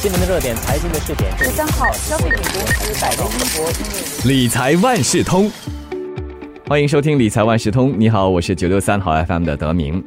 新闻的热点，财经的试点。十三号，消费品公司百威英博理财万事通，欢迎收听理财万事通。你好，我是九六三号 FM 的德明。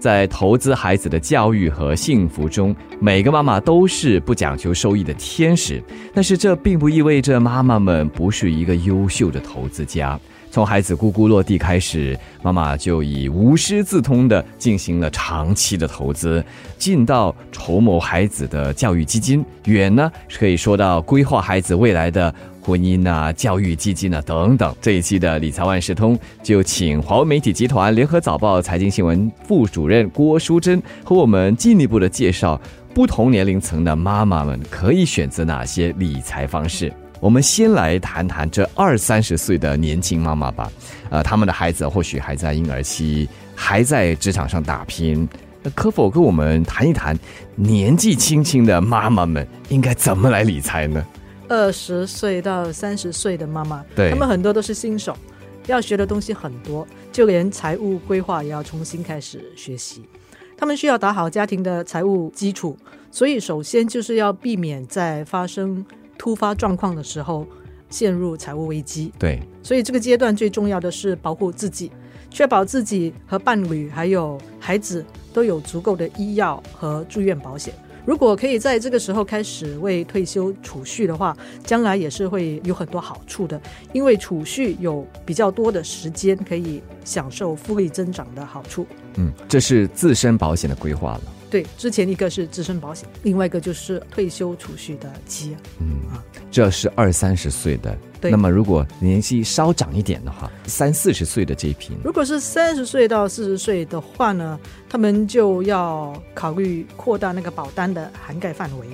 在投资孩子的教育和幸福中，每个妈妈都是不讲求收益的天使。但是这并不意味着妈妈们不是一个优秀的投资家。从孩子咕咕落地开始，妈妈就以无师自通的进行了长期的投资，近到筹谋孩子的教育基金，远呢可以说到规划孩子未来的婚姻啊、教育基金啊等等。这一期的理财万事通就请华为媒体集团联合早报财经新闻副主任郭淑珍和我们进一步的介绍，不同年龄层的妈妈们可以选择哪些理财方式。我们先来谈谈这二三十岁的年轻妈妈吧，呃，他们的孩子或许还在婴儿期，还在职场上打拼，可否跟我们谈一谈年纪轻轻的妈妈们应该怎么来理财呢？二十岁到三十岁的妈妈，对，他们很多都是新手，要学的东西很多，就连财务规划也要重新开始学习，他们需要打好家庭的财务基础，所以首先就是要避免在发生。突发状况的时候，陷入财务危机。对，所以这个阶段最重要的是保护自己，确保自己和伴侣还有孩子都有足够的医药和住院保险。如果可以在这个时候开始为退休储蓄的话，将来也是会有很多好处的，因为储蓄有比较多的时间可以享受复利增长的好处。嗯，这是自身保险的规划了。对，之前一个是自身保险，另外一个就是退休储蓄的基嗯啊，这是二三十岁的。对。那么如果年纪稍长一点的话，三四十岁的这一批，如果是三十岁到四十岁的话呢，他们就要考虑扩大那个保单的涵盖范围，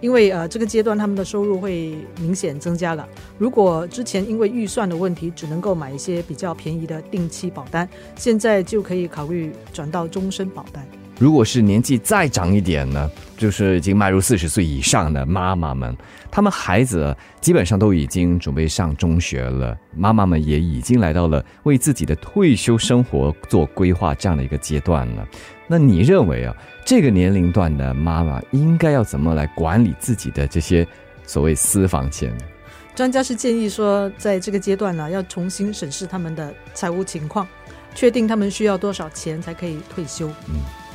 因为呃这个阶段他们的收入会明显增加了。如果之前因为预算的问题只能够买一些比较便宜的定期保单，现在就可以考虑转到终身保单。如果是年纪再长一点呢，就是已经迈入四十岁以上的妈妈们，他们孩子基本上都已经准备上中学了，妈妈们也已经来到了为自己的退休生活做规划这样的一个阶段了。那你认为啊，这个年龄段的妈妈应该要怎么来管理自己的这些所谓私房钱？专家是建议说，在这个阶段呢，要重新审视他们的财务情况，确定他们需要多少钱才可以退休。嗯。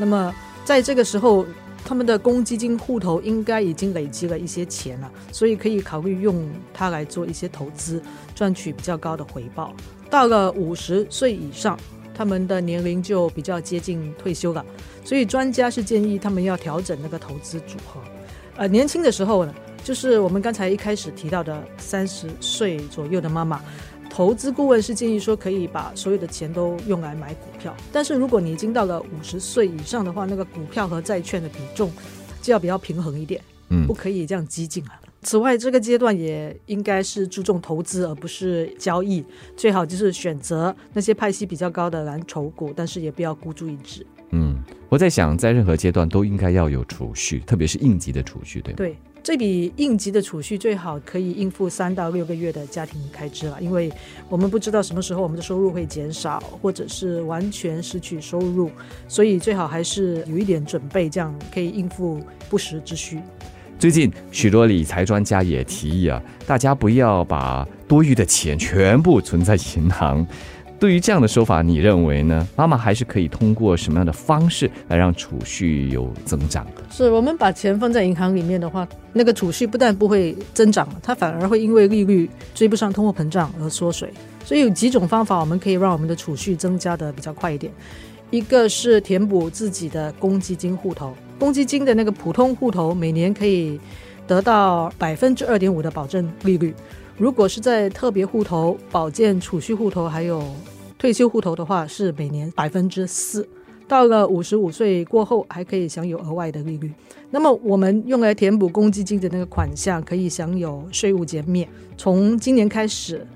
那么，在这个时候，他们的公积金户头应该已经累积了一些钱了，所以可以考虑用它来做一些投资，赚取比较高的回报。到了五十岁以上，他们的年龄就比较接近退休了，所以专家是建议他们要调整那个投资组合。呃，年轻的时候呢，就是我们刚才一开始提到的三十岁左右的妈妈。投资顾问是建议说，可以把所有的钱都用来买股票。但是如果你已经到了五十岁以上的话，那个股票和债券的比重就要比较平衡一点，嗯，不可以这样激进啊。此外，这个阶段也应该是注重投资而不是交易，最好就是选择那些派息比较高的蓝筹股，但是也不要孤注一掷。嗯，我在想，在任何阶段都应该要有储蓄，特别是应急的储蓄，对对。这笔应急的储蓄最好可以应付三到六个月的家庭开支了，因为我们不知道什么时候我们的收入会减少，或者是完全失去收入，所以最好还是有一点准备，这样可以应付不时之需。最近许多理财专家也提议啊，大家不要把多余的钱全部存在银行。对于这样的说法，你认为呢？妈妈还是可以通过什么样的方式来让储蓄有增长？是我们把钱放在银行里面的话，那个储蓄不但不会增长，它反而会因为利率追不上通货膨胀而缩水。所以有几种方法，我们可以让我们的储蓄增加的比较快一点。一个是填补自己的公积金户头，公积金的那个普通户头每年可以得到百分之二点五的保证利率。如果是在特别户头、保健储蓄户头还有退休户头的话，是每年百分之四。到了五十五岁过后，还可以享有额外的利率。那么，我们用来填补公积金的那个款项，可以享有税务减免。从今年开始，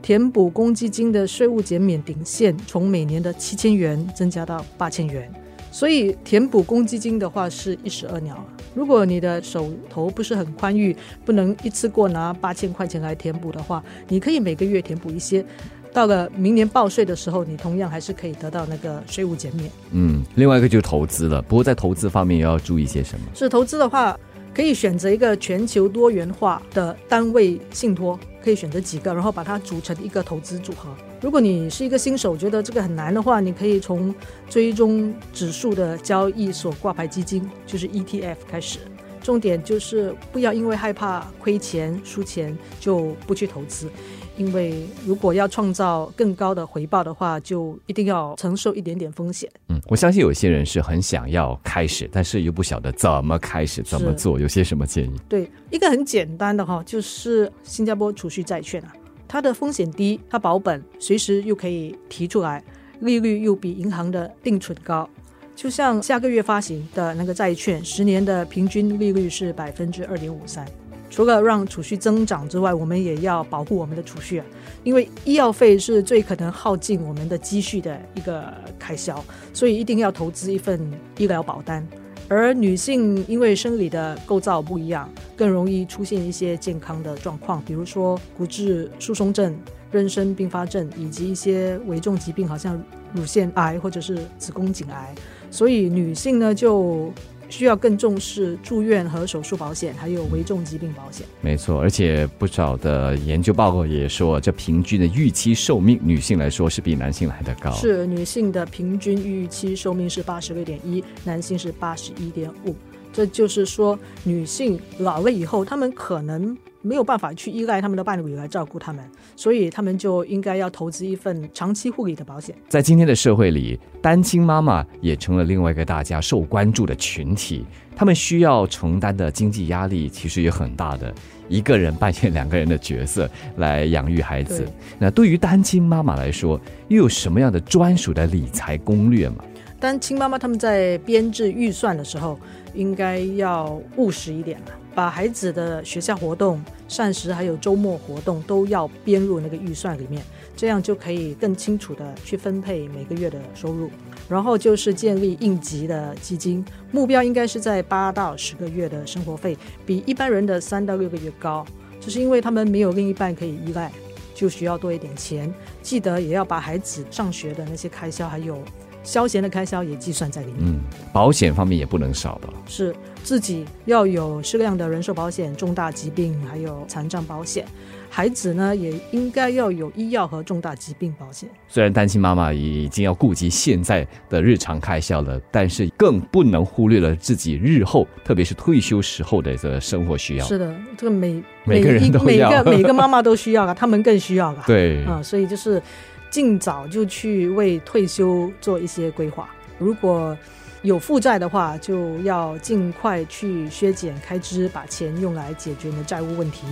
填补公积金的税务减免顶线从每年的七千元增加到八千元。所以，填补公积金的话是一石二鸟。如果你的手头不是很宽裕，不能一次过拿八千块钱来填补的话，你可以每个月填补一些，到了明年报税的时候，你同样还是可以得到那个税务减免。嗯，另外一个就是投资了，不过在投资方面也要注意些什么？是投资的话，可以选择一个全球多元化的单位信托，可以选择几个，然后把它组成一个投资组合。如果你是一个新手，觉得这个很难的话，你可以从追踪指数的交易所挂牌基金，就是 ETF 开始。重点就是不要因为害怕亏钱输钱就不去投资，因为如果要创造更高的回报的话，就一定要承受一点点风险。嗯，我相信有些人是很想要开始，但是又不晓得怎么开始、怎么做，有些什么建议？对，一个很简单的哈，就是新加坡储蓄债券啊，它的风险低，它保本，随时又可以提出来，利率又比银行的定存高。就像下个月发行的那个债券，十年的平均利率是百分之二点五三。除了让储蓄增长之外，我们也要保护我们的储蓄啊，因为医药费是最可能耗尽我们的积蓄的一个开销，所以一定要投资一份医疗保单。而女性因为生理的构造不一样，更容易出现一些健康的状况，比如说骨质疏松症。妊娠并发症以及一些危重疾病，好像乳腺癌或者是子宫颈癌，所以女性呢就需要更重视住院和手术保险，还有危重疾病保险。没错，而且不少的研究报告也说，这平均的预期寿命，女性来说是比男性来的高。是女性的平均预期寿命是八十六点一，男性是八十一点五。这就是说，女性老了以后，她们可能。没有办法去依赖他们的伴侣来照顾他们，所以他们就应该要投资一份长期护理的保险。在今天的社会里，单亲妈妈也成了另外一个大家受关注的群体，他们需要承担的经济压力其实也很大的。一个人扮演两个人的角色来养育孩子，那对于单亲妈妈来说，又有什么样的专属的理财攻略吗？单亲妈妈他们在编制预算的时候，应该要务实一点了。把孩子的学校活动、膳食还有周末活动都要编入那个预算里面，这样就可以更清楚的去分配每个月的收入。然后就是建立应急的基金，目标应该是在八到十个月的生活费，比一般人的三到六个月高。就是因为他们没有另一半可以依赖，就需要多一点钱。记得也要把孩子上学的那些开销还有。消闲的开销也计算在里面。嗯，保险方面也不能少吧。是自己要有适量的人寿保险、重大疾病还有残障保险。孩子呢，也应该要有医药和重大疾病保险。虽然单亲妈妈已经要顾及现在的日常开销了，但是更不能忽略了自己日后，特别是退休时候的这个生活需要。是的，这个每每个人都每个每个妈妈都需要啊，他们更需要啊。对啊，所以就是。尽早就去为退休做一些规划。如果有负债的话，就要尽快去削减开支，把钱用来解决你的债务问题。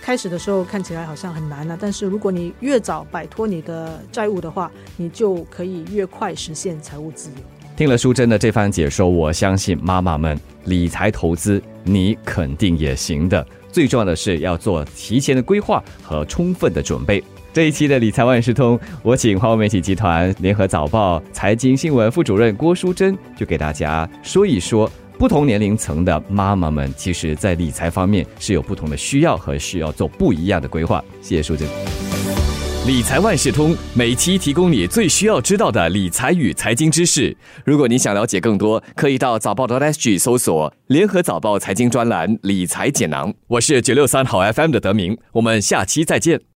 开始的时候看起来好像很难呢，但是如果你越早摆脱你的债务的话，你就可以越快实现财务自由。听了淑珍的这番解说，我相信妈妈们理财投资，你肯定也行的。最重要的是要做提前的规划和充分的准备。这一期的理财万事通，我请华为媒体集团联合早报财经新闻副主任郭淑珍，就给大家说一说，不同年龄层的妈妈们，其实在理财方面是有不同的需要和需要做不一样的规划。谢谢淑珍。理财万事通每期提供你最需要知道的理财与财经知识。如果你想了解更多，可以到早报的 SG 搜索联合早报财经专栏理财简囊。我是九六三好 FM 的德明，我们下期再见。